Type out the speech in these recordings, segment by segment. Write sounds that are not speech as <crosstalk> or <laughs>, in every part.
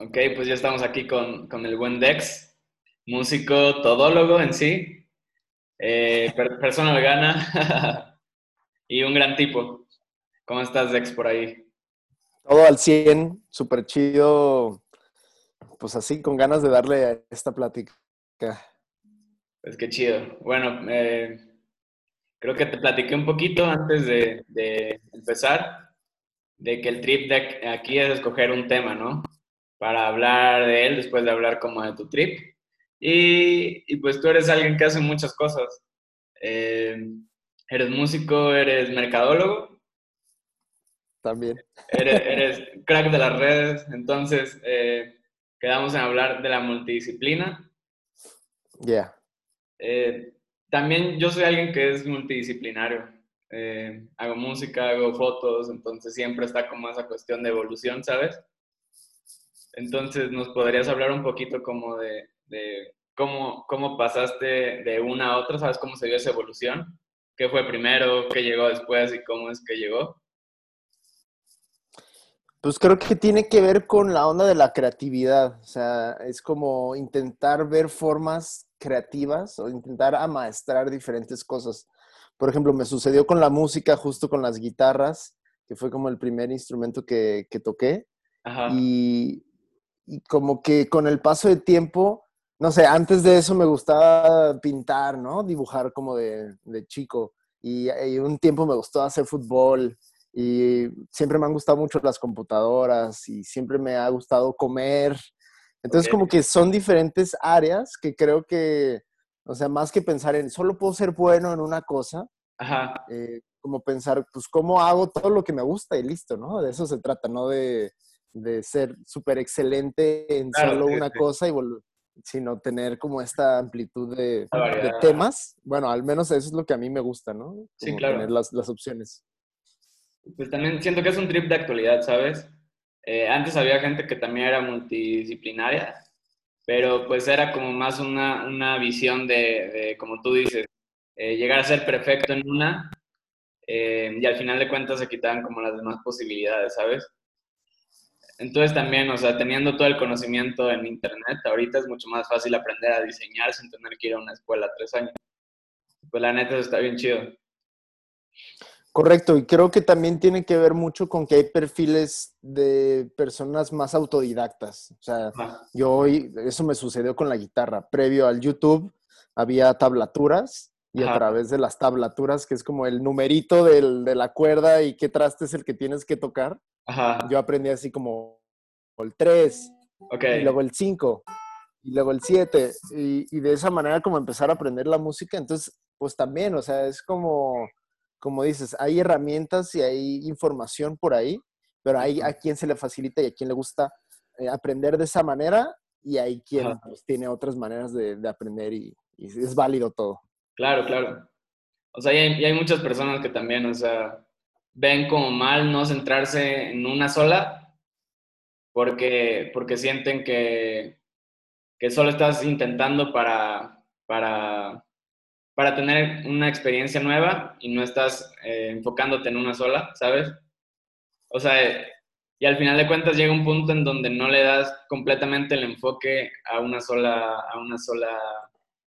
Ok, pues ya estamos aquí con, con el buen Dex, músico todólogo en sí, eh, persona vegana <laughs> y un gran tipo. ¿Cómo estás, Dex, por ahí? Todo al 100, súper chido. Pues así, con ganas de darle a esta plática. Pues qué chido. Bueno, eh, creo que te platiqué un poquito antes de, de empezar, de que el trip de aquí es escoger un tema, ¿no? Para hablar de él después de hablar como de tu trip. Y, pues tú eres alguien que hace muchas cosas. Eh, eres músico, eres mercadólogo. También. <laughs> Eres, crack de las redes. Entonces, eh, quedamos en hablar de la multidisciplina. Ya. Eh, también yo soy alguien que es multidisciplinario. hago música, hago fotos, entonces siempre está como esa cuestión de evolución, ¿sabes? Entonces, ¿nos podrías hablar un poquito como de, cómo, cómo pasaste de una a otra? ¿Sabes cómo se dio esa evolución? ¿Qué fue primero? ¿Qué llegó después? ¿Y cómo es que llegó? Pues creo que tiene que ver con la onda de la creatividad. O sea, es como intentar ver formas creativas o intentar amaestrar diferentes cosas. Por ejemplo, me sucedió con la música, justo con las guitarras, que fue como el primer instrumento que, que toqué. Ajá. Y, y como que con el paso de tiempo, no sé, antes de eso me gustaba pintar, ¿no? Dibujar como de, chico. Y, un tiempo me gustó hacer fútbol. Y siempre me han gustado mucho las computadoras y siempre me ha gustado comer. Entonces, como que son diferentes áreas que creo que, o sea, más que pensar en solo puedo ser bueno en una cosa, eh, como pensar, pues, ¿cómo hago todo lo que me gusta y listo, ¿no? De eso se trata, no de de ser súper excelente en solo una cosa y sino tener como esta amplitud de, temas. Bueno, al menos eso es lo que a mí me gusta, ¿no? sí, claro. Tener las, las, opciones. Pues también siento que es un trip de actualidad, ¿sabes? Eh, antes había gente que también era multidisciplinaria, pero pues era como más una, una visión de, como tú dices, eh, llegar a ser perfecto en una eh, y al final de cuentas se quitaban como las demás posibilidades, ¿sabes? Entonces también, o sea, teniendo todo el conocimiento en Internet, ahorita es mucho más fácil aprender a diseñar sin tener que ir a una escuela tres años. Pues la neta está bien chido. Correcto, y creo que también tiene que ver mucho con que hay perfiles de personas más autodidactas. O sea, yo hoy, eso me sucedió con la guitarra. Previo al YouTube había tablaturas y a través de las tablaturas, que es como el numerito del, de la cuerda y qué traste es el que tienes que tocar, yo aprendí así como el 3, y luego el 5, y luego el 7, y, de esa manera como empezar a aprender la música, entonces, pues también, o sea, es como, como dices, hay herramientas y hay información por ahí, pero hay a quien se le facilita y a quien le gusta eh, aprender de esa manera, y hay quien pues, tiene otras maneras de, aprender y, es válido todo. Claro, claro. O sea, y hay muchas personas que también, o sea, ven como mal no centrarse en una sola porque, porque sienten que, que solo estás intentando para, para, para tener una experiencia nueva y no estás eh, enfocándote en una sola, ¿sabes? O sea, y al final de cuentas llega un punto en donde no le das completamente el enfoque a una sola, a una sola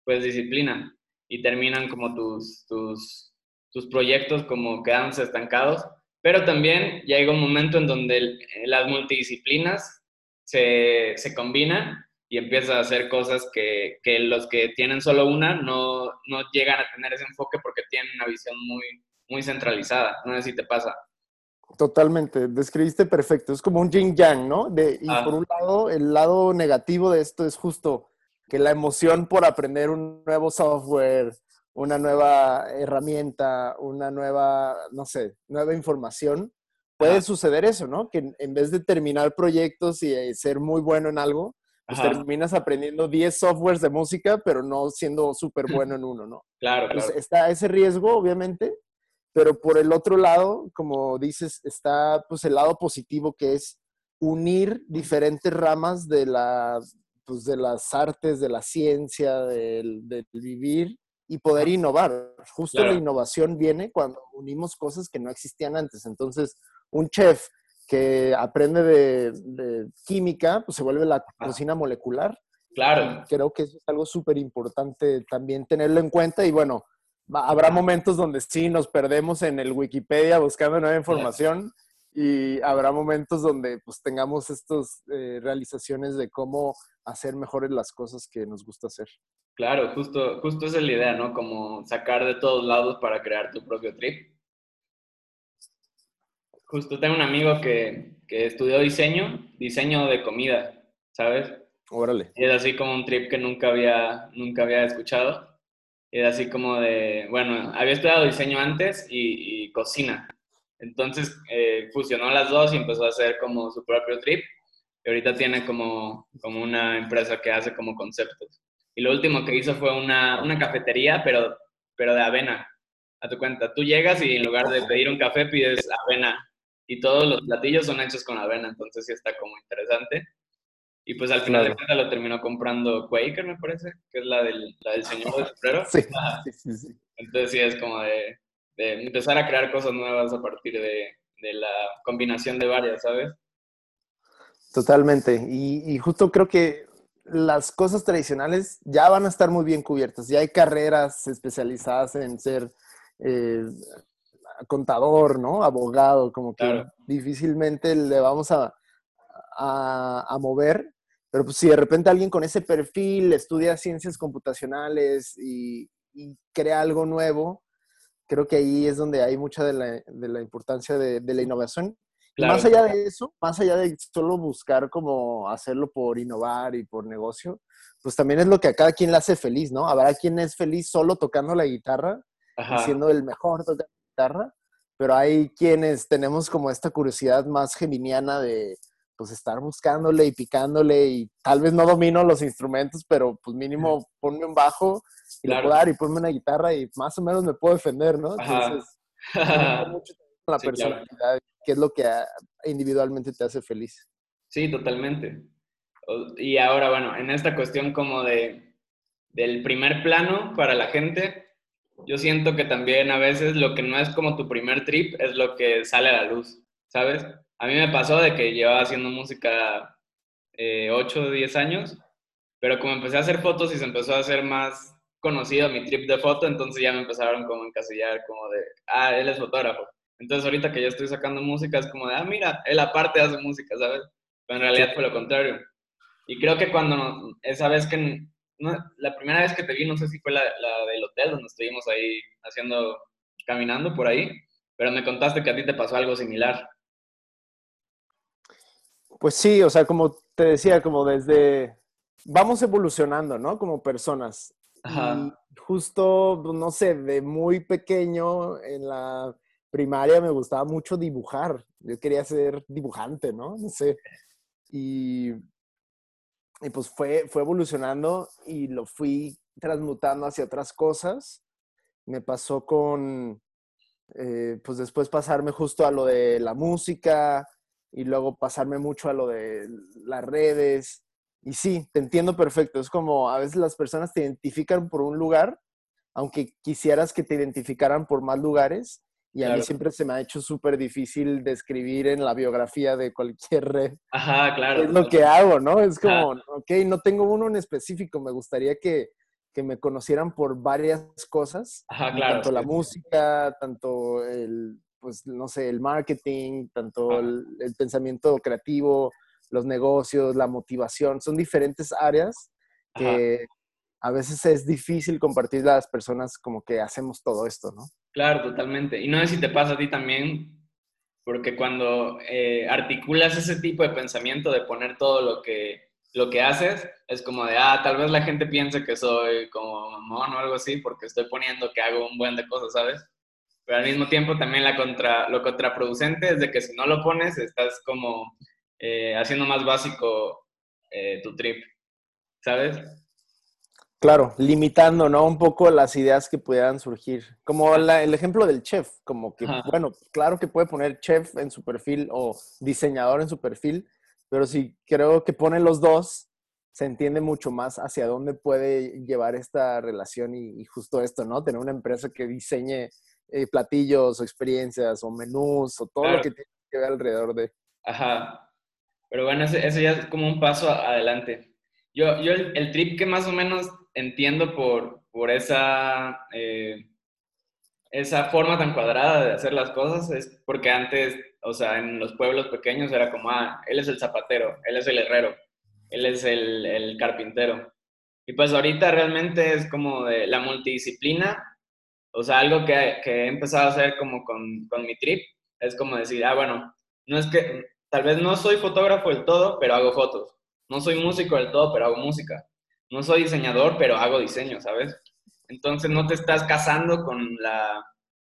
pues, disciplina y terminan como tus, tus, tus proyectos como quedándose estancados, pero también llega un momento en donde las multidisciplinas se, se, combinan y empiezas a hacer cosas que, que, los que tienen solo una no, no llegan a tener ese enfoque porque tienen una visión muy, muy centralizada. No sé si te pasa. Totalmente, describiste perfecto. Es como un yin yang, ¿no? De, y ah. por un lado, el lado negativo de esto es justo que la emoción por aprender un nuevo software, una nueva herramienta, una nueva, no sé, nueva información, puede suceder eso, ¿no? Que en vez de terminar proyectos y eh, ser muy bueno en algo, pues terminas aprendiendo 10 softwares de música, pero no siendo súper <laughs> bueno en uno, ¿no? Claro, claro. está ese riesgo, obviamente, pero por el otro lado, como dices, está pues el lado positivo que es unir diferentes ramas de, la, pues, de las artes, de la ciencia, del, del vivir y poder innovar. Justo la innovación viene cuando unimos cosas que no existían antes. Entonces, un chef que aprende de, química, pues se vuelve la cocina molecular. Claro. creo que eso es algo súper importante también tenerlo en cuenta y bueno, habrá momentos donde sí nos perdemos en el Wikipedia buscando nueva información y habrá momentos donde pues tengamos estas eh, realizaciones de cómo hacer mejores las cosas que nos gusta hacer. Claro, justo, justo esa es la idea, ¿no? Como sacar de todos lados para crear tu propio trip. Justo tengo un amigo que, que estudió diseño, diseño de comida, ¿sabes? Órale. Y es así como un trip que nunca había, nunca había escuchado. Es así como de, bueno, había estudiado diseño antes y, y cocina. Entonces eh, fusionó las dos y empezó a hacer como su propio trip. Y ahorita tiene como, como una empresa que hace como conceptos. Y lo último que hizo fue una, una cafetería, pero, pero de avena. A tu cuenta, tú llegas y en lugar de pedir un café pides avena. Y todos los platillos son hechos con avena, entonces sí está como interesante. Y pues al final de cuentas lo terminó comprando Quaker, me parece, que es la del, la del señor de sombrero. Sí, sí, sí. Entonces sí es como de, de empezar a crear cosas nuevas a partir de, de la combinación de varias, ¿sabes? Totalmente. Y, y, justo creo que las cosas tradicionales ya van a estar muy bien cubiertas. Ya hay carreras especializadas en ser eh, contador, ¿no? Abogado, como que difícilmente le vamos a, a, a, mover. Pero pues si de repente alguien con ese perfil estudia ciencias computacionales y, y crea algo nuevo, creo que ahí es donde hay mucha de la, de la importancia de, de, la innovación. Claro. Más allá de eso, más allá de solo buscar como hacerlo por innovar y por negocio, pues también es lo que a cada quien le hace feliz, ¿no? Habrá quien es feliz solo tocando la guitarra, Ajá. siendo el mejor tocando la guitarra, pero hay quienes tenemos como esta curiosidad más geminiana de pues estar buscándole y picándole y tal vez no domino los instrumentos, pero pues mínimo ponme un bajo y claro. le puedo dar y ponme una guitarra y más o menos me puedo defender, ¿no? Entonces, <laughs> mucho la sí, personalidad, claro. que es lo que individualmente te hace feliz. Sí, totalmente. Y ahora, bueno, en esta cuestión como de, del primer plano para la gente, yo siento que también a veces lo que no es como tu primer trip es lo que sale a la luz, ¿sabes? A mí me pasó de que llevaba haciendo música eh, 8 o 10 años, pero como empecé a hacer fotos y se empezó a hacer más conocido mi trip de foto, entonces ya me empezaron como a encasillar como de, ah, él es fotógrafo. Entonces ahorita que ya estoy sacando música es como de, ah, mira, él aparte hace música, ¿sabes? Pero en realidad fue lo contrario. Y creo que cuando, esa vez que, no, la primera vez que te vi, no sé si fue la, la, del hotel donde estuvimos ahí haciendo, caminando por ahí, pero me contaste que a ti te pasó algo similar. Pues sí, o sea, como te decía, como desde, vamos evolucionando, ¿no? Como personas. Ajá. Y justo, pues, no sé, de muy pequeño en la primaria me gustaba mucho dibujar. Yo quería ser dibujante, ¿no? No sé. Y, y pues fue, fue evolucionando y lo fui transmutando hacia otras cosas. Me pasó con, eh, pues después pasarme justo a lo de la música y luego pasarme mucho a lo de las redes y sí, te entiendo perfecto. Es como a veces las personas te identifican por un lugar, aunque quisieras que te identificaran por más lugares. Y claro. a mí siempre se me ha hecho súper difícil describir en la biografía de cualquier <laughs> red. Ajá, claro. Es lo que hago, ¿no? Es como, Ajá. ok, no tengo uno en específico. Me gustaría que, que me conocieran por varias cosas. Ajá, claro. Tanto la música, tanto el, pues, no sé, el marketing, tanto el, el pensamiento creativo, los negocios, la motivación, son diferentes áreas que Ajá. a veces es difícil compartir las personas como que hacemos todo esto, ¿no? Claro, totalmente. Y no sé si te pasa a ti también, porque cuando eh, articulas ese tipo de pensamiento de poner todo lo que, lo que haces, es como de, ah, tal vez la gente piense que soy como mamón o algo así, porque estoy poniendo que hago un buen de cosas, ¿sabes? Pero al mismo tiempo también la contra, lo contraproducente es de que si no lo pones, estás como eh, haciendo más básico eh, tu trip, ¿sabes? Claro, limitando, ¿no? Un poco las ideas que pudieran surgir. Como la, el ejemplo del chef, como que, Ajá. bueno, claro que puede poner chef en su perfil o diseñador en su perfil, pero si creo que pone los dos, se entiende mucho más hacia dónde puede llevar esta relación y, y justo esto, ¿no? Tener una empresa que diseñe eh, platillos o experiencias o menús o todo claro. lo que tiene que ver alrededor de. Ajá. Pero bueno, ese, ya es como un paso adelante. Yo, yo el, trip que más o menos entiendo por, por esa, eh, esa forma tan cuadrada de hacer las cosas es porque antes, o sea, en los pueblos pequeños era como, ah, él es el zapatero, él es el herrero, él es el, el carpintero. Y pues ahorita realmente es como de la multidisciplina, o sea, algo que, que he empezado a hacer como con, con mi trip, es como decir, ah, bueno, no es que, tal vez no soy fotógrafo del todo, pero hago fotos. No soy músico del todo, pero hago música. No soy diseñador, pero hago diseño, ¿sabes? Entonces no te estás casando con la,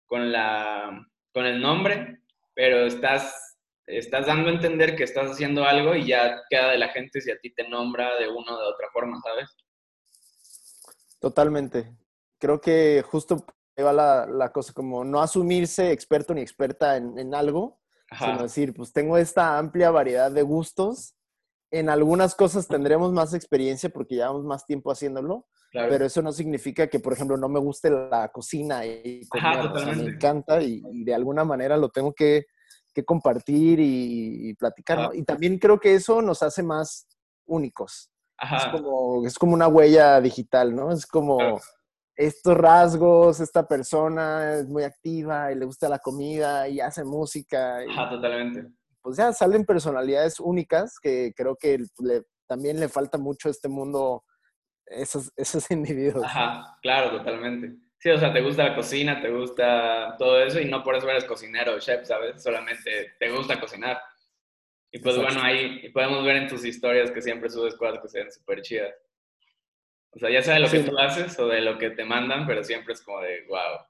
con la, con el nombre, pero estás, estás dando a entender que estás haciendo algo y ya queda de la gente si a ti te nombra de una o de otra forma, ¿sabes? Totalmente. Creo que justo va la, la cosa como no asumirse experto ni experta en, en algo, sino decir, pues tengo esta amplia variedad de gustos. En algunas cosas tendremos más experiencia porque llevamos más tiempo haciéndolo, pero eso no significa que, por ejemplo, no me guste la cocina y me encanta y, de alguna manera lo tengo que, que compartir y, platicar. Y también creo que eso nos hace más únicos. Es, como, es como una huella digital, ¿no? Es como estos rasgos, esta persona es muy activa y le gusta la comida y hace música. Ajá, totalmente. Pues ya salen personalidades únicas que creo que también le falta mucho a este mundo esos, <laughs> esos individuos. Ajá, claro, totalmente. Sí, o sea, te gusta la cocina, te gusta todo eso y no por eso eres cocinero o chef, ¿sabes? Solamente te gusta cocinar. Y pues bueno, ahí podemos ver en tus historias que siempre subes cosas que sean súper chidas. O sea, ya sea de lo que tú haces o de lo que te mandan, pero siempre es como de wow.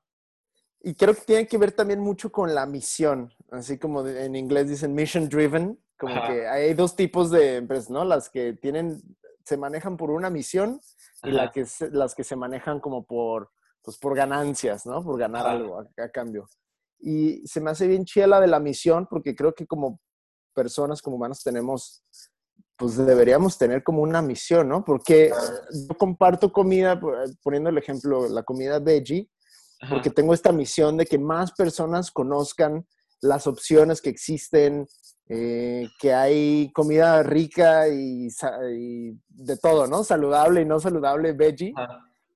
Y creo que tiene que ver también mucho con la misión, así como en inglés dicen mission driven, como que hay dos tipos de empresas, ¿no? Las que tienen, se manejan por una misión y la que las que se manejan como por, pues por ganancias, ¿no? Por ganar algo a, cambio. Y se me hace bien chida la de la misión porque creo que como personas, como humanos, tenemos pues deberíamos tener como una misión, ¿no? Porque yo comparto comida, poniendo el ejemplo, la comida veggie, porque tengo esta misión de que más personas conozcan las opciones que existen, eh, que hay comida rica y, de todo, ¿no? Saludable y no saludable, veggie,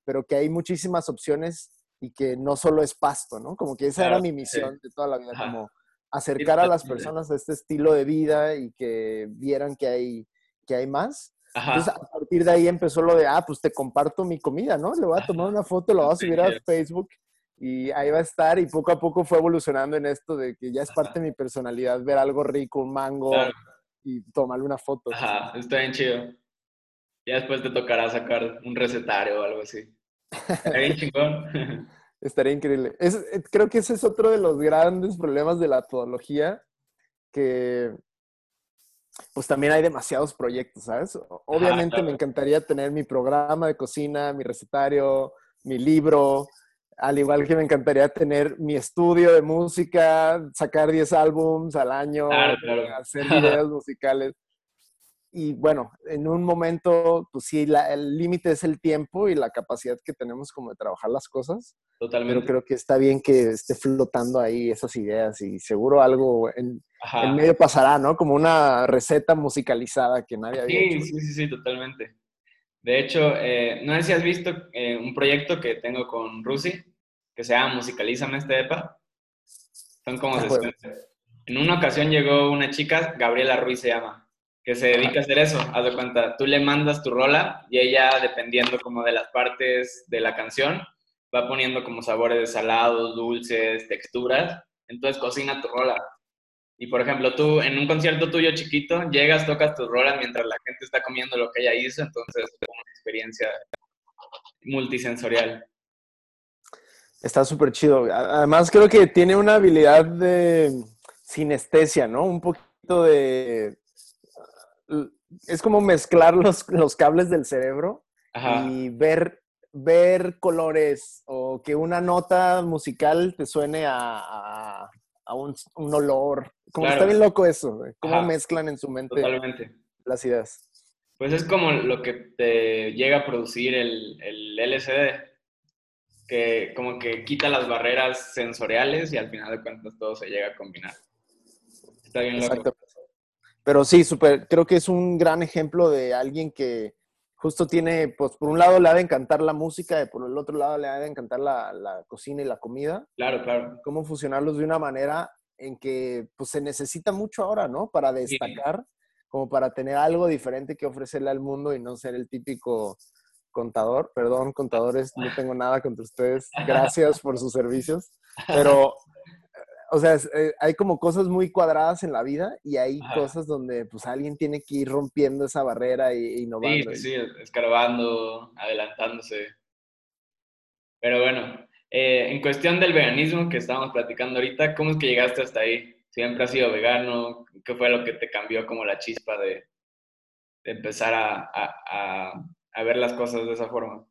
pero que hay muchísimas opciones y que no solo es pasto, ¿no? Como que esa era mi misión de toda la vida, como acercar a las personas a este estilo de vida y que vieran que hay que hay más. Entonces, a partir de ahí empezó lo de, ah, pues te comparto mi comida, ¿no? Le voy a tomar una foto, lo voy a subir a Facebook y ahí va a estar. Y poco a poco fue evolucionando en esto de que ya es parte de mi personalidad ver algo rico, un mango y tomarle una foto. Ajá, está bien chido. Ya después te tocará sacar un recetario o algo así. Está bien chingón. <laughs> Estaría increíble. Creo que ese es otro de los grandes problemas de la podología, que pues también hay demasiados proyectos, ¿sabes? Obviamente me encantaría tener mi programa de cocina, mi recetario, mi libro, al igual que me encantaría tener mi estudio de música, sacar 10 álbums al año, hacer videos <laughs> musicales. Y bueno, en un momento, pues sí, el límite es el tiempo y la capacidad que tenemos como de trabajar las cosas. Totalmente. Pero creo que está bien que esté flotando ahí esas ideas y seguro algo en, en medio pasará, ¿no? Como una receta musicalizada que nadie había sí, Sí, sí, sí, totalmente. De hecho, eh, no sé si has visto eh, un proyecto que tengo con Rusi, que se llama Musicalízame este EPA. Son como... En una ocasión llegó una chica, Gabriela Ruiz se llama, que se dedica a hacer eso. Haz de cuenta, tú le mandas tu rola y ella, dependiendo como de las partes de la canción, va poniendo como sabores de salados, dulces, texturas. Entonces cocina tu rola. Y por ejemplo, tú en un concierto tuyo chiquito, llegas, tocas tus rolas mientras la gente está comiendo lo que ella hizo, entonces es una experiencia multisensorial. Está súper chido. Además, creo que tiene una habilidad de sinestesia, ¿no? Un poquito de... Es como mezclar los, los cables del cerebro y ver, ver colores o que una nota musical te suene a a un, olor. Como está bien loco eso, cómo mezclan en su mente las ideas. Pues es como lo que te llega a producir el, el LCD, que como que quita las barreras sensoriales y al final de cuentas todo se llega a combinar. Está bien loco. Pero sí, súper, creo que es un gran ejemplo de alguien que justo tiene, pues por un lado le ha de encantar la música y por el otro lado le ha de encantar la, la cocina y la comida. Claro, claro. Cómo fusionarlos de una manera en que pues se necesita mucho ahora, ¿no? Para destacar, como para tener algo diferente que ofrecerle al mundo y no ser el típico contador. Perdón, contadores, no <laughs> tengo nada contra ustedes. Gracias por sus servicios. Pero, o sea, eh, hay como cosas muy cuadradas en la vida y hay cosas donde pues alguien tiene que ir rompiendo esa barrera e innovando. Sí, sí, escarbando, adelantándose. Pero bueno, eh, en cuestión del veganismo que estábamos platicando ahorita, ¿cómo es que llegaste hasta ahí? ¿Siempre has sido vegano? ¿Qué fue lo que te cambió como la chispa de, empezar a, ver las cosas de esa forma?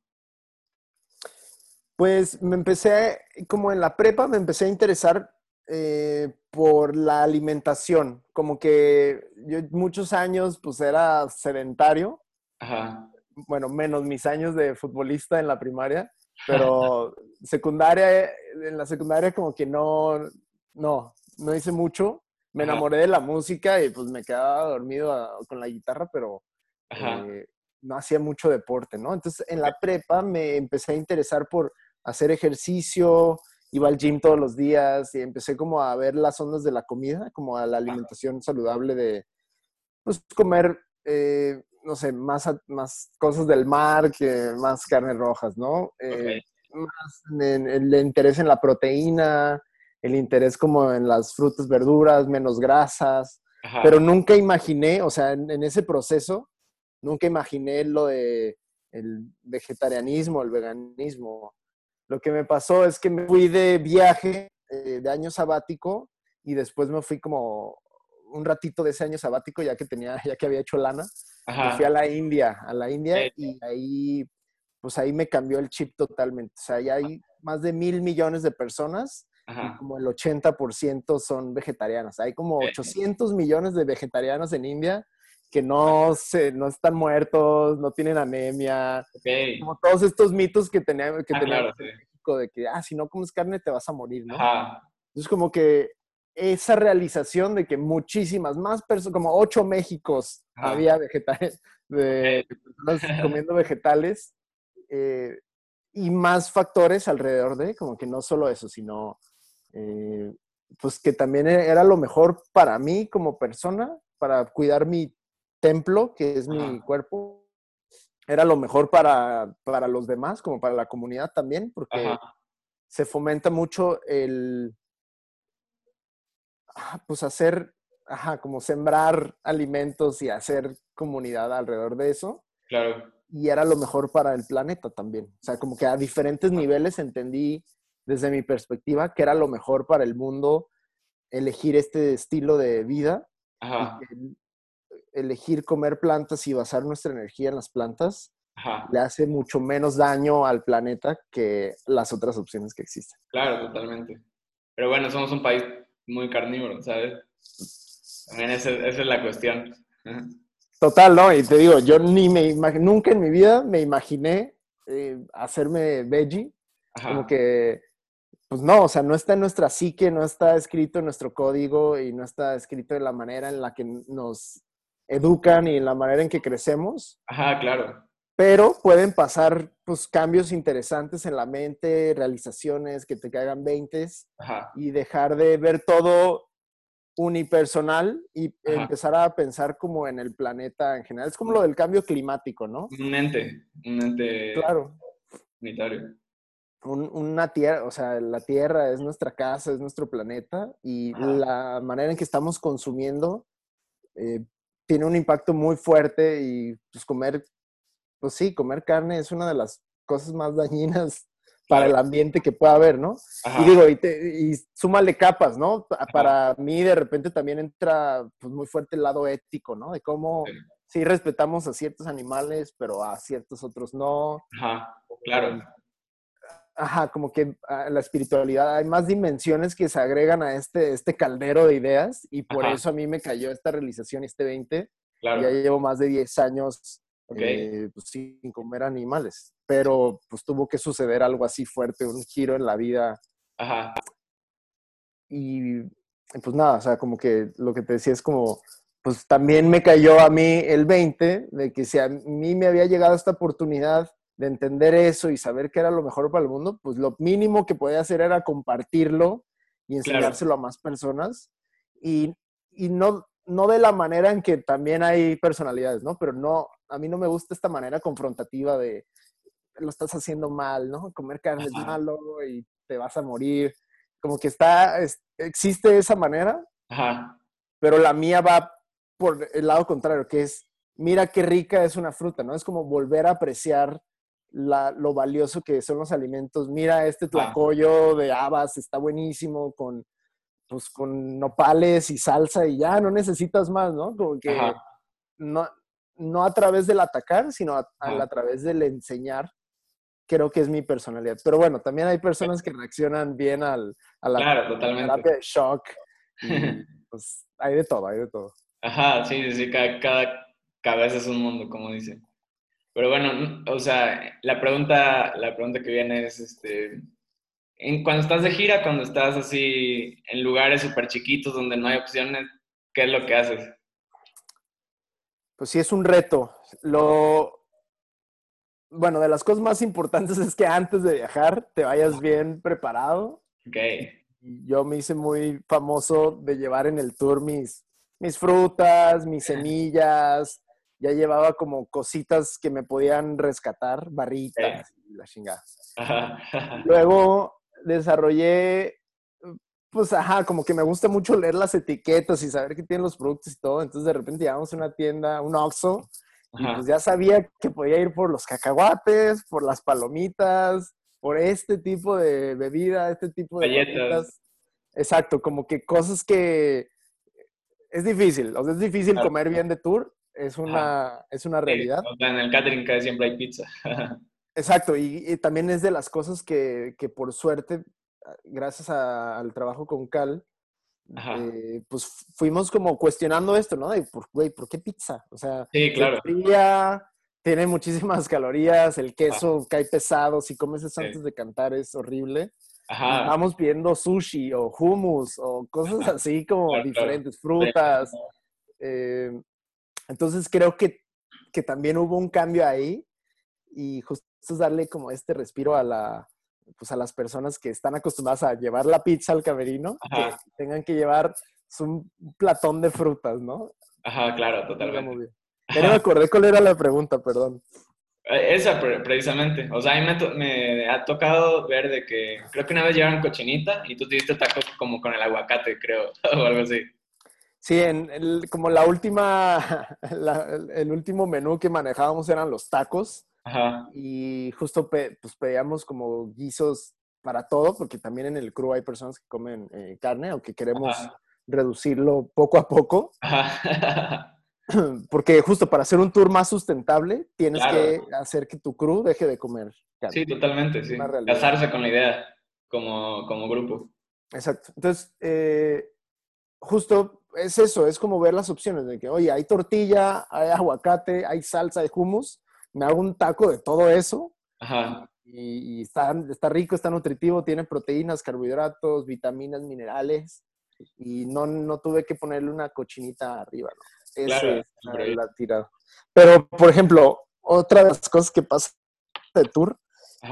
Pues me empecé, como en la prepa, me empecé a interesar eh, por la alimentación. Como que yo muchos años pues era sedentario. Ajá. Bueno, menos mis años de futbolista en la primaria. <laughs> Pero secundaria, en la secundaria como que no, no, no hice mucho. Me enamoré de la música y pues me quedaba dormido ah, con la guitarra, pero eh, no hacía mucho deporte, ¿no? Entonces en la prepa me empecé a interesar por hacer ejercicio, iba al gym todos los días y empecé como a ver las ondas de la comida, como a la alimentación saludable de, pues, comer eh, no sé, más, más cosas del mar que más carnes rojas, ¿no? Eh, más el interés en la proteína, el interés como en las frutas, verduras, menos grasas, pero nunca imaginé, o sea, en, ese proceso, nunca imaginé lo de el vegetarianismo, el veganismo. Lo que me pasó es que me fui de viaje eh, de año sabático y después me fui como un ratito de ese año sabático ya que tenía, <laughs> ya que había hecho lana. Fui a la India, a la India y ahí, pues ahí me cambió el chip totalmente. O sea, ya hay más de mil millones de personas y como el 80% son vegetarianas. Hay como 800 millones de vegetarianos en India que no, se, no están muertos, no tienen anemia. Como todos estos mitos que teníamos que ah, en México de que, ah, si no comes carne te vas a morir, ¿no? Entonces como que esa realización de que muchísimas más personas, como ocho Méxicos había vegetales, de personas <laughs> comiendo vegetales, eh, y más factores alrededor de, como que no solo eso, sino eh, pues que también era lo mejor para mí como persona, para cuidar mi templo, que es mi cuerpo, era lo mejor para, para, los demás, como para la comunidad también, porque se fomenta mucho el, pues hacer, ajá, como sembrar alimentos y hacer comunidad alrededor de eso. Claro. Y era lo mejor para el planeta también. O sea, como que a diferentes niveles entendí desde mi perspectiva que era lo mejor para el mundo elegir este estilo de vida. Ajá. Elegir comer plantas y basar nuestra energía en las plantas le hace mucho menos daño al planeta que las otras opciones que existen. Claro, totalmente. Pero bueno, somos un país muy carnívoro, ¿sabes? También esa, es la cuestión. Total, ¿no? Y te digo, yo ni me nunca en mi vida me imaginé eh, hacerme veggie. Como que, pues no, o sea, no está en nuestra psique, no está escrito en nuestro código y no está escrito en la manera en la que nos educan y en la manera en que crecemos. Ajá, claro pero pueden pasar pues, cambios interesantes en la mente, realizaciones que te caigan veintes y dejar de ver todo unipersonal y empezar a pensar como en el planeta en general. Es como lo del cambio climático, ¿no? Un ente, un ente claro. unitario. una tierra, o sea, la tierra es nuestra casa, es nuestro planeta y la manera en que estamos consumiendo eh, tiene un impacto muy fuerte y pues comer pues sí, comer carne es una de las cosas más dañinas para el ambiente que pueda haber, ¿no? Y digo, y, y, súmale capas, ¿no? Para mí de repente también entra pues, muy fuerte el lado ético, ¿no? De cómo sí. respetamos a ciertos animales, pero a ciertos otros no. Ajá, claro. Ajá, como que ah, la espiritualidad, hay más dimensiones que se agregan a este, este caldero de ideas y por eso a mí me cayó esta realización este 20. Claro. Ya llevo más de 10 años eh, pues, sin comer animales. Pero pues tuvo que suceder algo así fuerte, un giro en la vida. Ajá. Y pues nada, o sea, como que lo que te decía es como, pues también me cayó a mí el 20 de que si a mí me había llegado esta oportunidad de entender eso y saber que era lo mejor para el mundo, pues lo mínimo que podía hacer era compartirlo y enseñárselo a más personas. Y, y, no, no de la manera en que también hay personalidades, ¿no? Pero no, a mí no me gusta esta manera confrontativa de lo estás haciendo mal, ¿no? Comer carne es malo y te vas a morir. Como que está, existe esa manera, Ajá. pero la mía va por el lado contrario, que es, mira qué rica es una fruta, ¿no? Es como volver a apreciar la, lo valioso que son los alimentos. Mira, este tlacoyo de habas está buenísimo con, pues, con nopales y salsa y ya, no necesitas más, ¿no? Como que no, no a través del atacar, sino a, a, través del enseñar. Creo que es mi personalidad. Pero bueno, también hay personas que reaccionan bien al, a la claro, terapia de shock. <laughs> pues hay de todo, hay de todo. Ajá, sí, sí, cada, cada cabeza es un mundo, como dice. Pero bueno, o sea, la pregunta, la pregunta que viene es, este, en, cuando estás de gira, cuando estás así en lugares súper chiquitos donde no hay opciones, ¿qué es lo que haces? Pues sí, es un reto. Lo, bueno, de las cosas más importantes <laughs> es que antes de viajar te vayas bien preparado. Ok. Yo me hice muy famoso de llevar en el tour mis, mis frutas, mis <laughs> semillas, ya llevaba como cositas que me podían rescatar, barritas y la chingada. Luego desarrollé, pues, ajá, como que me gusta mucho leer las etiquetas y saber qué tienen los productos y todo. Entonces, de repente llegamos a una tienda, un Oxxo, y pues ya sabía que podía ir por los cacahuates, por las palomitas, por este tipo de bebida, este tipo de galletas. Exacto, como que cosas que es difícil, o sea, es difícil comer bien de tour, es una, es una realidad. en el catering casi siempre hay pizza. <laughs> Exacto, y, también es de las cosas que, que por suerte, gracias al trabajo con Cal, eh, pues fuimos como cuestionando esto, ¿no? De, por, güey, ¿por qué pizza? O sea, sí, claro. fría, tiene muchísimas calorías, el queso cae pesado, si comes eso antes de cantar es horrible. Ajá. Vamos pidiendo sushi o hummus o cosas así como diferentes, frutas. Eh, entonces creo que, que, también hubo un cambio ahí y justo es darle como este respiro a, la, pues a las personas que están acostumbradas a llevar la pizza al camerino, que tengan que llevar un platón de frutas, ¿no? Ajá, claro, totalmente. Ya no me acordé cuál era la pregunta, perdón. Eh, esa precisamente. O sea, a mí me, me, ha tocado ver de que creo que una vez llevaron cochinita y tú te diste tacos como con el aguacate, creo, <laughs> o algo así. Sí, en como la última, <laughs> el último menú que manejábamos eran los tacos. Ajá. Y justo pues pedíamos como guisos para todo, porque también en el crew hay personas que comen eh, carne, aunque queremos reducirlo poco a poco. Ajá. <clears throat> Porque justo para hacer un tour más sustentable, tienes que hacer que tu crew deje de comer carne. Sí, totalmente, sí. Casarse con la idea como, como grupo. Exacto. Entonces, eh, justo es eso, es como ver las opciones de que, oye, hay tortilla, hay aguacate, hay salsa, hay hummus, me hago un taco de todo eso. Ajá. Y, está, está, rico, está nutritivo, tiene proteínas, carbohidratos, vitaminas, minerales. Y no, no tuve que ponerle una cochinita arriba, ¿no? Claro, es la tirada. Pero, por ejemplo, otra de las cosas que pasa de tour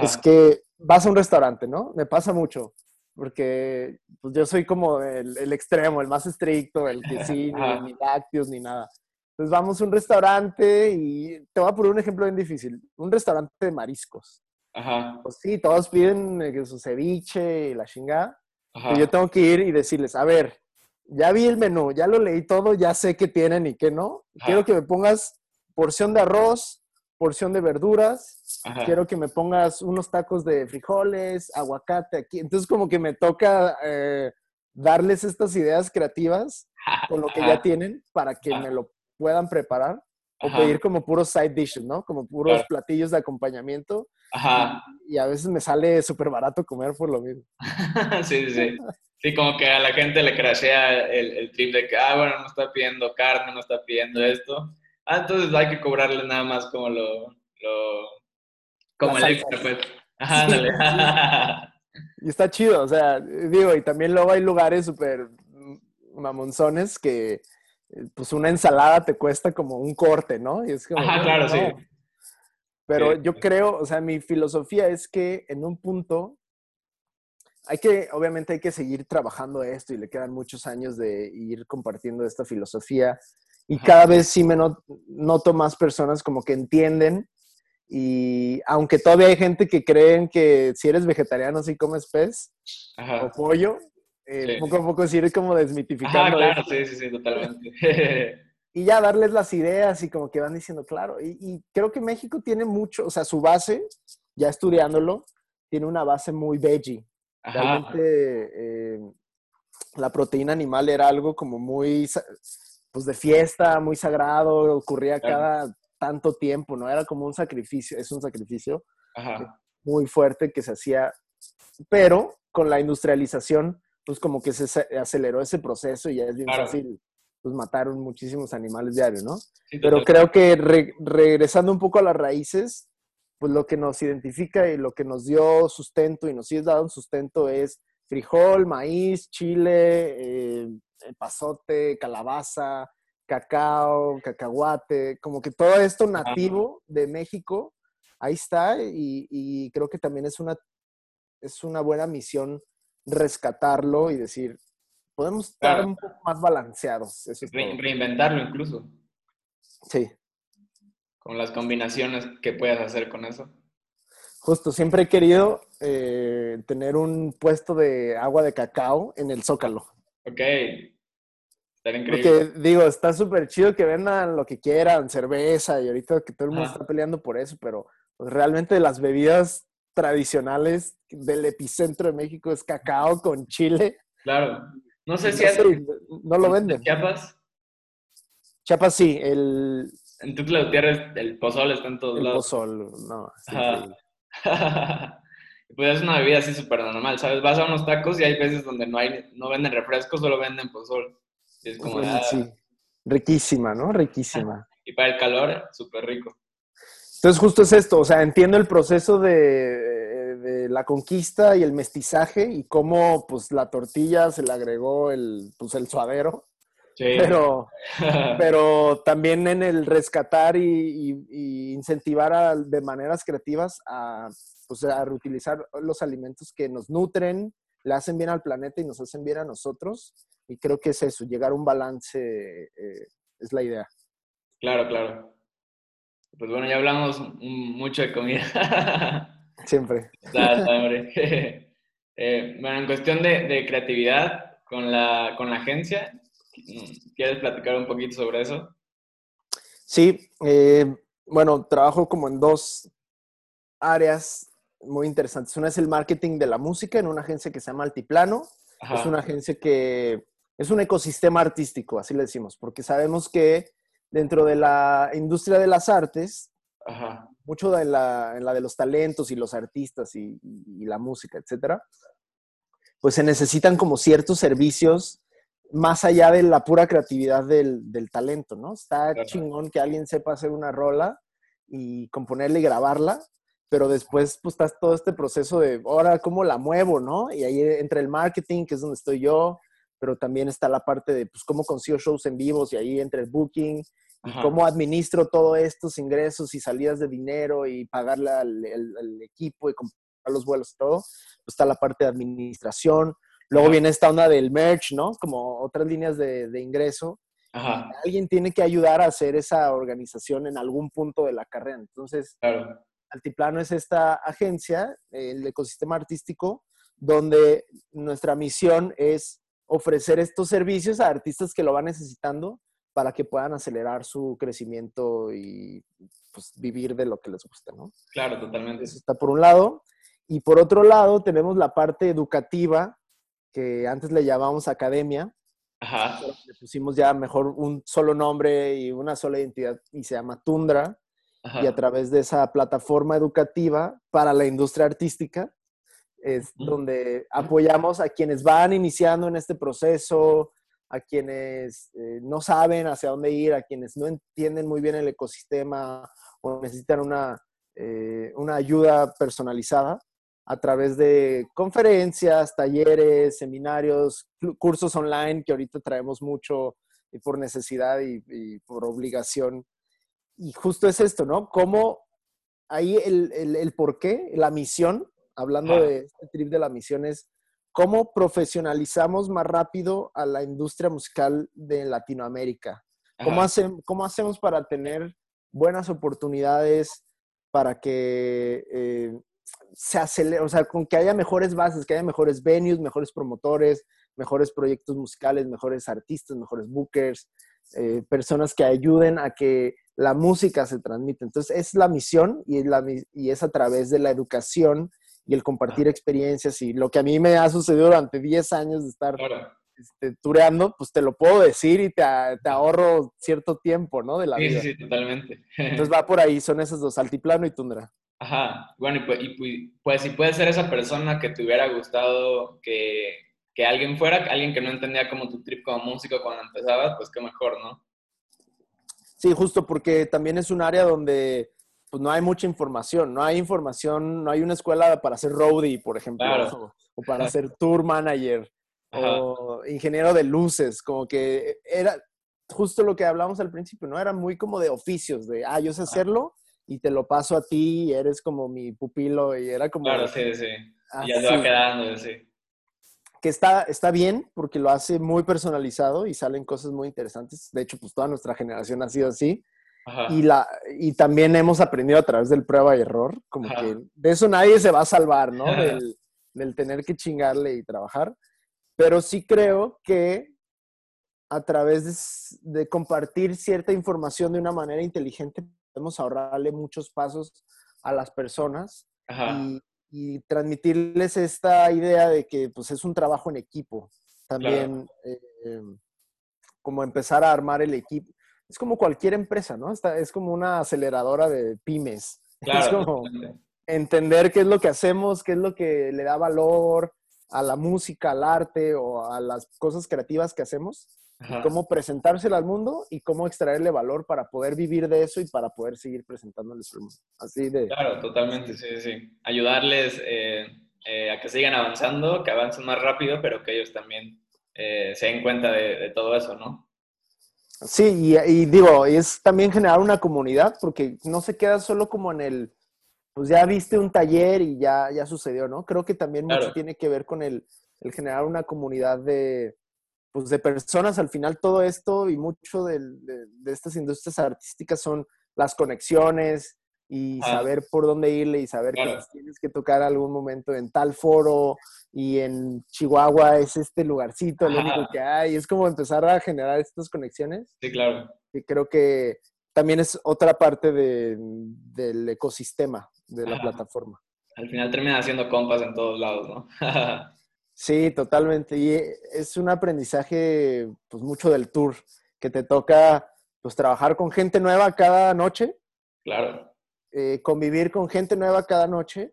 es que vas a un restaurante, ¿no? Me pasa mucho porque pues yo soy como el, el extremo, el más estricto, el que sí, ni, ni, lácteos, ni nada. Entonces vamos a un restaurante y te voy a poner un ejemplo bien difícil, un restaurante de mariscos. Ajá. Pues sí, todos piden eh, su ceviche y la chingada. Y yo tengo que ir y decirles, a ver, ya vi el menú, ya lo leí todo, ya sé qué tienen y qué no. Quiero que me pongas porción de arroz, porción de verduras, quiero que me pongas unos tacos de frijoles, aguacate aquí. Entonces como que me toca eh, darles estas ideas creativas <laughs> con lo que ya tienen para que me lo puedan preparar o pedir como puros side dishes, ¿no? Como puros platillos de acompañamiento. Ajá. Y a veces me sale súper barato comer por lo mismo. <laughs> sí, sí. Sí, como que a la gente le crashea el, el trip de que, ah, bueno, no está pidiendo carne, no está pidiendo esto. Ah, entonces hay que cobrarle nada más como lo, lo como el extra, pues. Ajá, dale. Y está chido, o sea, digo, y también luego hay lugares súper mamonzones que pues una ensalada te cuesta como un corte, ¿no? Y es como, Ajá, claro, sí. Pero yo creo, o sea, mi filosofía es que en un punto hay que, obviamente hay que seguir trabajando esto y le quedan muchos años de ir compartiendo esta filosofía. Y cada vez sí me noto más personas como que entienden y aunque todavía hay gente que creen que si eres vegetariano sí comes pez o pollo, eh, poco a poco sí ir como desmitificando. claro, sí, sí, sí, totalmente. <laughs> y ya darles las ideas y como que van diciendo, claro, y, creo que México tiene mucho, o sea, su base, ya estudiándolo, tiene una base muy veggie. Realmente eh, la proteína animal era algo como muy, pues de fiesta, muy sagrado, ocurría cada tanto tiempo, ¿no? Era como un sacrificio, es un sacrificio muy fuerte que se hacía, pero con la industrialización, pues como que se aceleró ese proceso y ya es bien fácil, pues mataron muchísimos animales diarios, ¿no? pero creo que regresando un poco a las raíces, pues lo que nos identifica y lo que nos dio sustento y nos sigue dando sustento es frijol, maíz, chile, eh, pasote, calabaza, cacao, cacahuate, como que todo esto nativo de México, ahí está y, creo que también es una, es una buena misión rescatarlo y decir, podemos estar un poco más balanceados. reinventarlo incluso. Sí. Con las combinaciones que puedas hacer con eso. Justo, siempre he querido eh, tener un puesto de agua de cacao en el Zócalo. Ok, porque digo, está súper chido que vendan lo que quieran, cerveza, y ahorita que todo el mundo está peleando por eso, pero pues, realmente las bebidas tradicionales del epicentro de México es cacao con chile. Claro. No sé si no lo venden. Chiapas? Chiapas sí, el... En Tuxtla Gutiérrez el pozol está en todos el lados. pozol, no. <laughs> pues es una bebida así súper normal, ¿sabes? Vas a unos tacos y hay veces donde no hay, no venden refrescos, solo venden pozol. Es como, sí. Riquísima, ¿no? Riquísima. <laughs> Y para el calor, súper rico. Entonces, justo es esto, o sea, entiendo el proceso de, la conquista y el mestizaje y cómo, pues, la tortilla se le agregó el, pues, el suadero. Sí. Pero, <laughs> pero también en el rescatar y, incentivar de maneras creativas a, pues, a reutilizar los alimentos que nos nutren, le hacen bien al planeta y nos hacen bien a nosotros y creo que es eso, llegar a un balance eh, es la idea. Claro, claro. Pues bueno, ya hablamos mucho de comida. <laughs> Siempre. <laughs> eh, bueno, en cuestión de, creatividad con la, con la agencia, ¿quieres platicar un poquito sobre eso? Sí, eh, bueno, trabajo como en dos áreas muy interesantes. Una es el marketing de la música en una agencia que se llama Altiplano. Es una agencia que es un ecosistema artístico, así le decimos, porque sabemos que dentro de la industria de las artes, mucho en la, de los talentos y los artistas y, la música, etcétera, pues se necesitan como ciertos servicios más allá de la pura creatividad del, talento, ¿no? Está chingón que alguien sepa hacer una rola y componerla y grabarla, pero después pues está todo este proceso de, ahora, ¿cómo la muevo, no? Y ahí entra el marketing, que es donde estoy yo, pero también está la parte de pues, cómo consigo shows en vivos y ahí entre el booking y cómo administro todos estos ingresos y salidas de dinero y pagarle al, equipo y comprar los vuelos y todo. Pues, está la parte de administración. Luego viene esta onda del merch, ¿no? Como otras líneas de, ingreso. Alguien tiene que ayudar a hacer esa organización en algún punto de la carrera. Entonces, Altiplano es esta agencia, el ecosistema artístico, donde nuestra misión es ofrecer estos servicios a artistas que lo van necesitando para que puedan acelerar su crecimiento y pues, vivir de lo que les gusta, ¿no? Claro, totalmente. Eso está por un lado. Y por otro lado, tenemos la parte educativa, que antes le llamábamos academia. Ajá. Le pusimos ya mejor un solo nombre y una sola identidad y se llama Tundra. Y a través de esa plataforma educativa para la industria artística, es donde apoyamos a quienes van iniciando en este proceso, a quienes eh, no saben hacia dónde ir, a quienes no entienden muy bien el ecosistema o necesitan una, eh, una ayuda personalizada a través de conferencias, talleres, seminarios, cursos online, que ahorita traemos mucho y por necesidad y, por obligación. Y justo es esto, ¿no? Cómo ahí el, el, el por qué, la misión, hablando de este trip de la misión, es cómo profesionalizamos más rápido a la industria musical de Latinoamérica. ¿Cómo, ¿Cómo, hacemos para tener buenas oportunidades, para que eh, se acelere, o sea, con que haya mejores bases, que haya mejores venues, mejores promotores, mejores proyectos musicales, mejores artistas, mejores bookers, eh, personas que ayuden a que la música se transmita. Entonces, es la misión y, la, y es a través de la educación y el compartir experiencias y lo que a mí me ha sucedido durante 10 años de estar este, tureando, pues te lo puedo decir y te, te, ahorro cierto tiempo, ¿no? De la sí, vida. Sí, sí, totalmente. Entonces va por ahí, son esos dos, altiplano y tundra. Ajá, bueno, y pues, y pues si puede ser esa persona que te hubiera gustado que, que alguien fuera, alguien que no entendía como tu trip como músico cuando empezabas, pues qué mejor, ¿no? Sí, justo porque también es un área donde pues no hay mucha información, no hay información, no hay una escuela para ser roadie, por ejemplo, o, para ser tour manager o ingeniero de luces, como que era justo lo que hablamos al principio, ¿no? Era muy como de oficios, de, ah, yo sé hacerlo y te lo paso a ti y eres como mi pupilo y era como... Claro, sí, sí. Y ya se va quedando, sí. Que está, está bien porque lo hace muy personalizado y salen cosas muy interesantes. De hecho, pues toda nuestra generación ha sido así. Y, la, y también hemos aprendido a través del prueba y error, como que de eso nadie se va a salvar, ¿no? Del, del, tener que chingarle y trabajar. Pero sí creo que a través de, de, compartir cierta información de una manera inteligente, podemos ahorrarle muchos pasos a las personas y, y, transmitirles esta idea de que pues, es un trabajo en equipo. También eh, como empezar a armar el equipo es como cualquier empresa, ¿no? es como una aceleradora de pymes. <laughs> es como entender qué es lo que hacemos, qué es lo que le da valor a la música, al arte o a las cosas creativas que hacemos, cómo presentárselo al mundo y cómo extraerle valor para poder vivir de eso y para poder seguir presentándoles al mundo. Así de... Claro, totalmente, sí, sí. Ayudarles eh, eh, a que sigan avanzando, que avancen más rápido, pero que ellos también eh, se den cuenta de todo eso, ¿no? Sí, y, digo, es también generar una comunidad, porque no se queda solo como en el, pues ya viste un taller y ya, ya sucedió, ¿no? Creo que también mucho tiene que ver con el, el, generar una comunidad de, pues de personas. Al final todo esto y mucho de, de estas industrias artísticas son las conexiones, y saber por dónde irle y saber que tienes que tocar algún momento en tal foro y en Chihuahua es este lugarcito, lo único que hay. Es como empezar a generar estas conexiones. Sí, claro. Y creo que también es otra parte de, del ecosistema de la plataforma. Al final termina haciendo compas en todos lados, ¿no? <laughs> sí, totalmente. Y es un aprendizaje, pues mucho del tour, que te toca, pues trabajar con gente nueva cada noche. Claro eh, convivir con gente nueva cada noche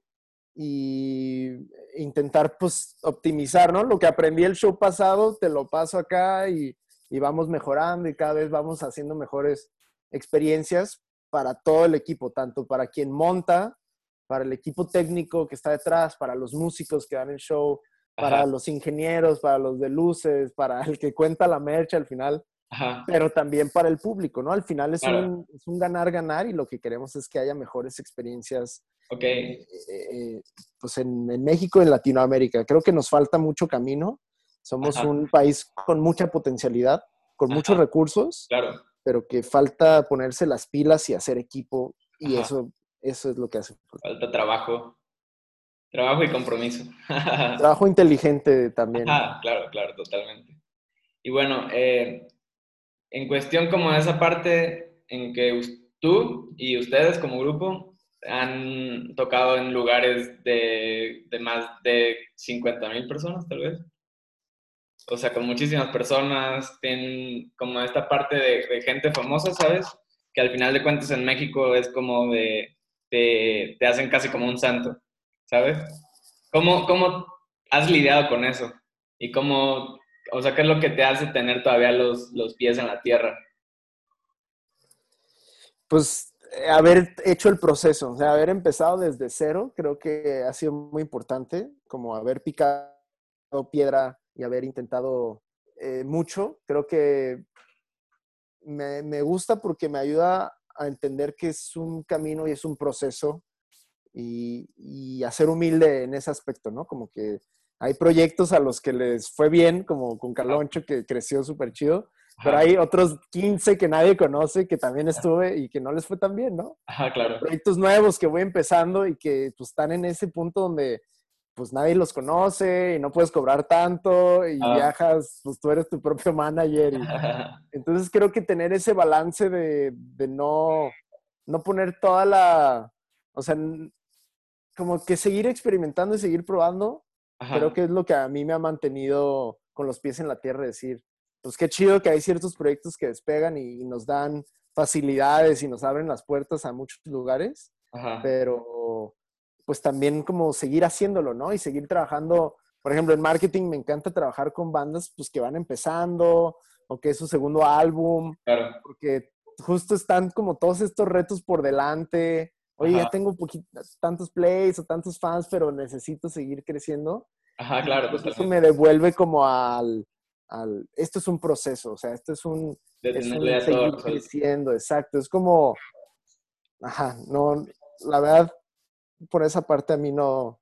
y intentar pues optimizar, ¿no? Lo que aprendí el show pasado, te lo paso acá y, y vamos mejorando y cada vez vamos haciendo mejores experiencias para todo el equipo, tanto para quien monta, para el equipo técnico que está detrás, para los músicos que dan el show, para los ingenieros, para los de luces, para el que cuenta la merch al final pero también para el público, ¿no? Al final es, un, es un ganar-ganar y lo que queremos es que haya mejores experiencias okay. Eh, eh, pues en, en, México, en Latinoamérica. Creo que nos falta mucho camino. Somos un país con mucha potencialidad, con muchos recursos, claro. pero que falta ponerse las pilas y hacer equipo y eso, eso es lo que hace. Falta trabajo. Trabajo y compromiso. <laughs> Trabajo inteligente también. claro, claro, totalmente. Y bueno, eh, en cuestión como esa parte en que tú y ustedes como grupo han tocado en lugares de, de más de 50 mil personas, tal vez. O sea, con muchísimas personas, tienen como esta parte de, gente famosa, ¿sabes? Que al final de cuentas en México es como de, te, te hacen casi como un santo, ¿sabes? ¿Cómo, ¿Cómo has lidiado con eso? ¿Y cómo o sea, ¿qué es lo que te hace tener todavía los, los pies en la tierra? Pues eh, haber hecho el proceso, o sea, haber empezado desde cero, creo que ha sido muy importante, como haber picado piedra y haber intentado eh, mucho. Creo que me, me gusta porque me ayuda a entender que es un camino y es un proceso y, y, a ser humilde en ese aspecto, ¿no? Como que hay proyectos a los que les fue bien, como con Caloncho, que creció súper chido, pero hay otros 15 que nadie conoce, que también estuve y que no les fue tan bien, ¿no? Ajá, claro. Proyectos nuevos que voy empezando y que pues están en ese punto donde pues nadie los conoce y no puedes cobrar tanto y ah. viajas, pues tú eres tu propio manager. <laughs> entonces creo que tener ese balance de, de, no, no poner toda la, o sea, como que seguir experimentando y seguir probando, creo que es lo que a mí me ha mantenido con los pies en la tierra, decir, pues qué chido que hay ciertos proyectos que despegan y, nos dan facilidades y nos abren las puertas a muchos lugares, pero pues también como seguir haciéndolo, ¿no? Y seguir trabajando, por ejemplo, en marketing me encanta trabajar con bandas pues que van empezando o que es su segundo álbum, porque justo están como todos estos retos por delante. Oye, ya tengo tantos plays o tantos fans, pero necesito seguir creciendo. Ajá, claro. Pues eso me devuelve como al, esto es un proceso, o sea, esto es un, es seguir creciendo, exacto, es como, ajá, no, la verdad, por esa parte a mí no,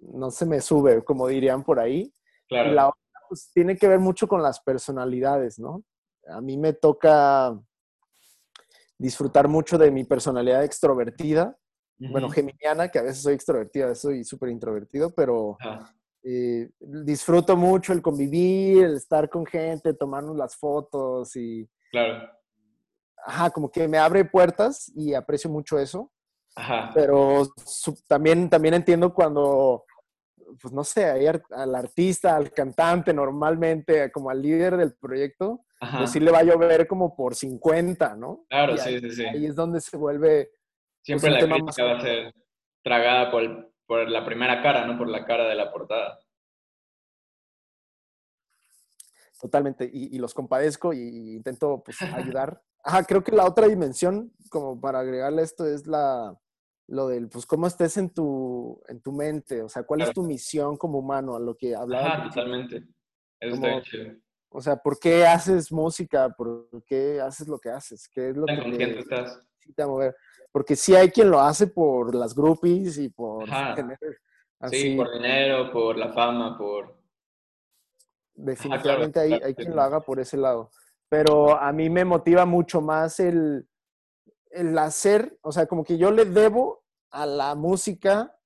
no se me sube, como dirían por ahí. Claro. La otra, pues, tiene que ver mucho con las personalidades, ¿no? A mí me toca disfrutar mucho de mi personalidad extrovertida, bueno, geminiana, que a veces soy extrovertida, soy súper introvertido, pero eh, disfruto mucho el convivir, el estar con gente, tomarnos las fotos y... Claro. Ajá, como que me abre puertas y aprecio mucho eso. Ajá. Pero también, también entiendo cuando, pues no sé, al artista, al cantante normalmente, como al líder del proyecto, pues sí le va a llover como por 50, ¿no? Claro, sí, sí, sí. Ahí es donde se vuelve... Pues, Siempre la crítica va a ser tragada por por la primera cara, no por la cara de la portada. Totalmente, y, los compadezco y intento pues, ayudar. <laughs> Ajá, creo que la otra dimensión, como para agregarle esto, es la, lo del, pues, cómo estés en tu, en tu mente, o sea, cuál es tu misión como humano, a lo que hablaba. Ajá, totalmente. Eso está chido. O sea, ¿por qué haces música? ¿Por qué haces lo que haces? ¿Qué es lo que te estás? mover? Porque sí hay quien lo hace por las groupies y por tener Sí, por dinero, por la fama, por... Definitivamente hay, hay quien lo haga por ese lado. Pero a mí me motiva mucho más el, el hacer, o sea, como que yo le debo a la música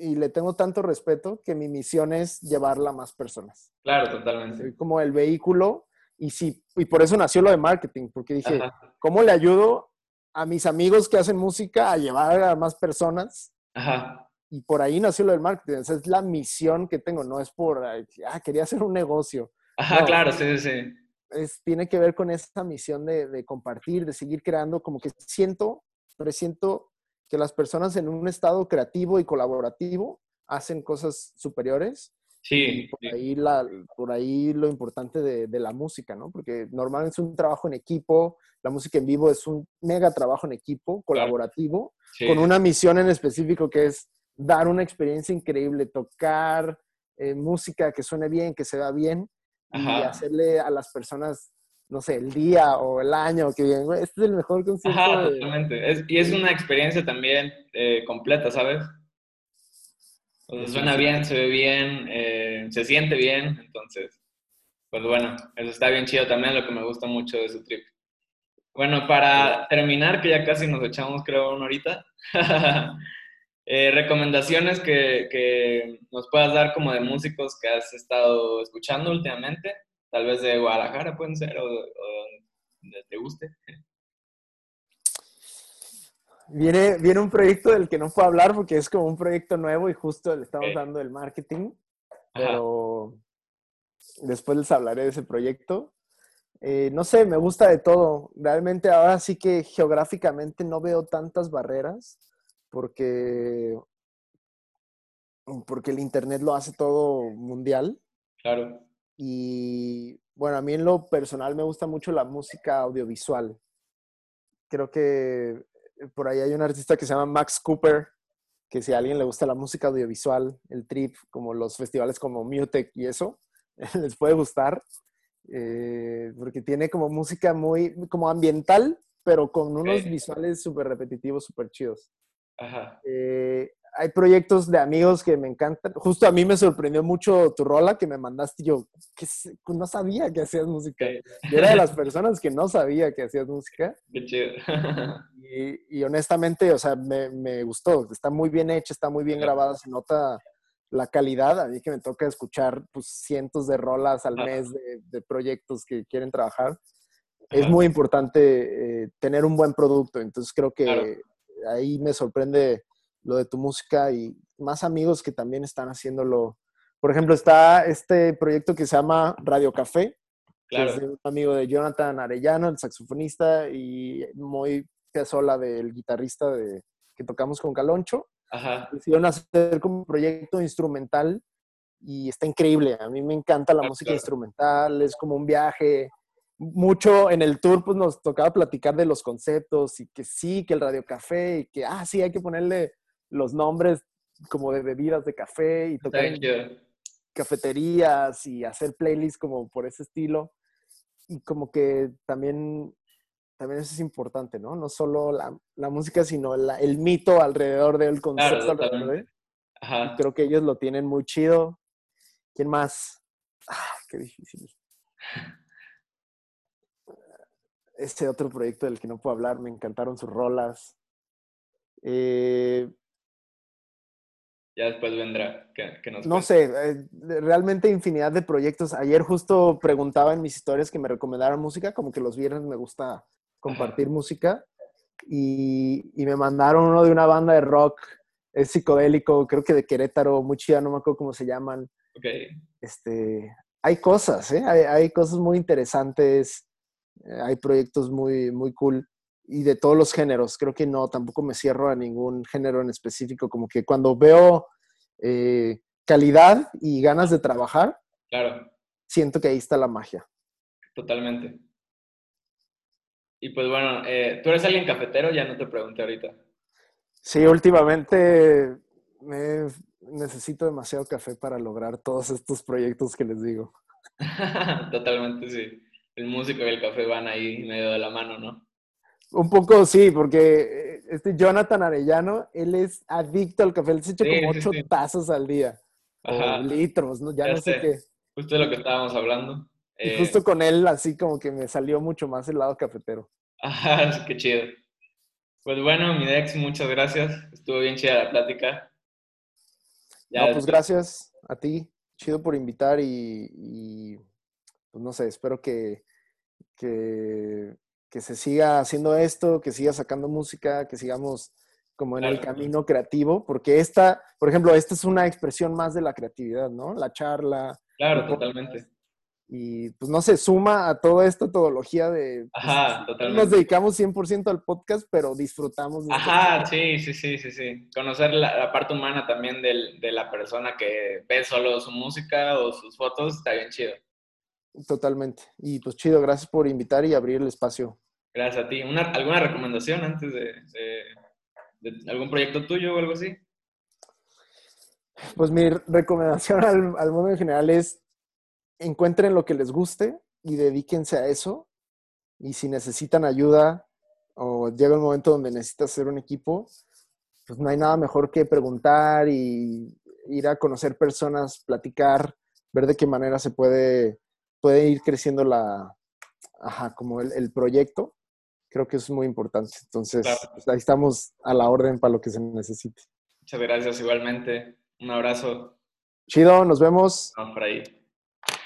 y le tengo tanto respeto que mi misión es llevarla a más personas. Claro, totalmente. Soy como el vehículo y sí, y por eso nació lo de marketing, porque dije, ¿cómo le ayudo a mis amigos que hacen música a llevar a más personas. Ajá. Y por ahí nació lo del marketing. Esa es la misión que tengo, no es por, ah, quería hacer un negocio. Ajá, claro, sí, sí. Es, tiene que ver con esa misión de, de, compartir, de seguir creando, como que siento, presiento que las personas en un estado creativo y colaborativo hacen cosas superiores Sí. Por, Ahí la, por ahí lo importante de, de, la música, ¿no? Porque normalmente es un trabajo en equipo, la música en vivo es un mega trabajo en equipo, colaborativo, con una misión en específico que es dar una experiencia increíble, tocar eh, música que suene bien, que se vea bien y hacerle a las personas no sé, el día o el año que viene, este es el mejor concierto. Ajá, totalmente. Es, y es una experiencia también eh, completa, ¿sabes? suena bien, se ve bien, eh, se siente bien, entonces, pues bueno, eso está bien chido también, lo que me gusta mucho de su trip. Bueno, para terminar, que ya casi nos echamos, creo, una horita, <laughs> eh, recomendaciones que, que, nos puedas dar como de músicos que has estado escuchando últimamente, tal vez de Guadalajara pueden ser, o, o donde te guste. Viene, viene un proyecto del que no puedo hablar porque es como un proyecto nuevo y justo le estamos dando el marketing, pero después les hablaré de ese proyecto. Eh, no sé, me gusta de todo. Realmente ahora sí que geográficamente no veo tantas barreras porque, porque el Internet lo hace todo mundial. Claro. Y bueno, a mí en lo personal me gusta mucho la música audiovisual. Creo que por ahí hay un artista que se llama Max Cooper, que si a alguien le gusta la música audiovisual, el trip, como los festivales como Mutec y eso, <laughs> les puede gustar. eh, porque tiene como música muy, como ambiental, pero con unos visuales súper repetitivos, súper chidos. Ajá. Eh, hay proyectos de amigos que me encantan. Justo a mí me sorprendió mucho tu rola que me mandaste. Yo que no sabía que hacías música. Yo era de las <laughs> personas que no sabía que hacías música. Qué chido. <laughs> y, honestamente, o sea, me, me, gustó. Está muy bien hecha, está muy bien grabada, se nota la calidad. A mí que me toca escuchar pues, cientos de rolas al mes de, proyectos que quieren trabajar. Es muy importante eh, tener un buen producto. Entonces creo que ahí me sorprende lo de tu música y más amigos que también están haciéndolo. Por ejemplo, está este proyecto que se llama Radio Café, que es de un amigo de Jonathan Arellano, el saxofonista, y muy Piazzolla, del guitarrista de, que tocamos con Caloncho. Ajá. Decidieron hacer como un proyecto instrumental y está increíble. A mí me encanta la música instrumental, es como un viaje. Mucho en el tour pues nos tocaba platicar de los conceptos y que sí, que el radio café y que, ah, sí, hay que ponerle los nombres como de bebidas de café y tocar cafeterías y hacer playlists como por ese estilo. Y como que también, también eso es importante, ¿no? No solo la, la música, sino el mito alrededor del concepto. Creo que ellos lo tienen muy chido. ¿Quién más? Ah, qué difícil. Este otro proyecto del que no puedo hablar, me encantaron sus rolas. Eh, ya después vendrá. Que, no sé, eh, realmente infinidad de proyectos. Ayer justo preguntaba en mis historias que me recomendaran música, como que los viernes me gusta compartir música. Y, me mandaron uno de una banda de rock, es psicodélico, creo que de Querétaro, muy chida, no me acuerdo cómo se llaman. Este, hay cosas, ¿eh? hay, cosas muy interesantes, eh, hay proyectos muy, muy cool y de todos los géneros. Creo que no, tampoco me cierro a ningún género en específico. Como que cuando veo eh, calidad y ganas de trabajar, claro. siento que ahí está la magia. Totalmente. Y pues bueno, eh, ¿tú eres alguien cafetero? Ya no te pregunté ahorita. Sí, últimamente necesito demasiado café para lograr todos estos proyectos que les digo. <laughs> Totalmente, sí. El músico y el café van ahí medio de la mano, ¿no? Un poco sí, porque eh, este Jonathan Arellano, él es adicto al café, él se echa como ocho tazos al día. O litros, ¿no? Ya, no sé. qué. Justo de lo que estábamos hablando. Y eh, justo con él, así como que me salió mucho más el lado cafetero. Ajá, <laughs> qué chido. Pues bueno, mi Dex, muchas gracias. Estuvo bien chida la plática. Ya no, pues gracias a ti. Chido por invitar y, y pues no sé, espero que, que que se siga haciendo esto, que siga sacando música, que sigamos como en el camino creativo, porque esta, por ejemplo, esta es una expresión más de la creatividad, ¿no? La charla. Claro, totalmente. Y pues no se suma a toda esta metodología de... Pues, Ajá, totalmente. Nos dedicamos 100% al podcast, pero disfrutamos de... Ajá, sí, sí, sí, sí, sí. Conocer la, parte humana también de la persona que ve solo su música o sus fotos está bien chido. Totalmente. Y pues chido, gracias por invitar y abrir el espacio. Gracias a ti. ¿Alguna recomendación antes de, algún proyecto tuyo o algo así? Pues mi recomendación <laughs> al, mundo en general es encuentren lo que les guste y dedíquense a eso. Y si necesitan ayuda o llega el momento donde necesitas hacer un equipo, pues no hay nada mejor que preguntar y ir a conocer personas, platicar, ver de qué manera se puede puede ir creciendo la, ajá, como el, proyecto. Creo que es muy importante. Entonces, pues, ahí estamos a la orden para lo que se necesite. Muchas gracias igualmente. Un abrazo. Chido, nos vemos. Vamos por ahí.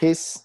Peace.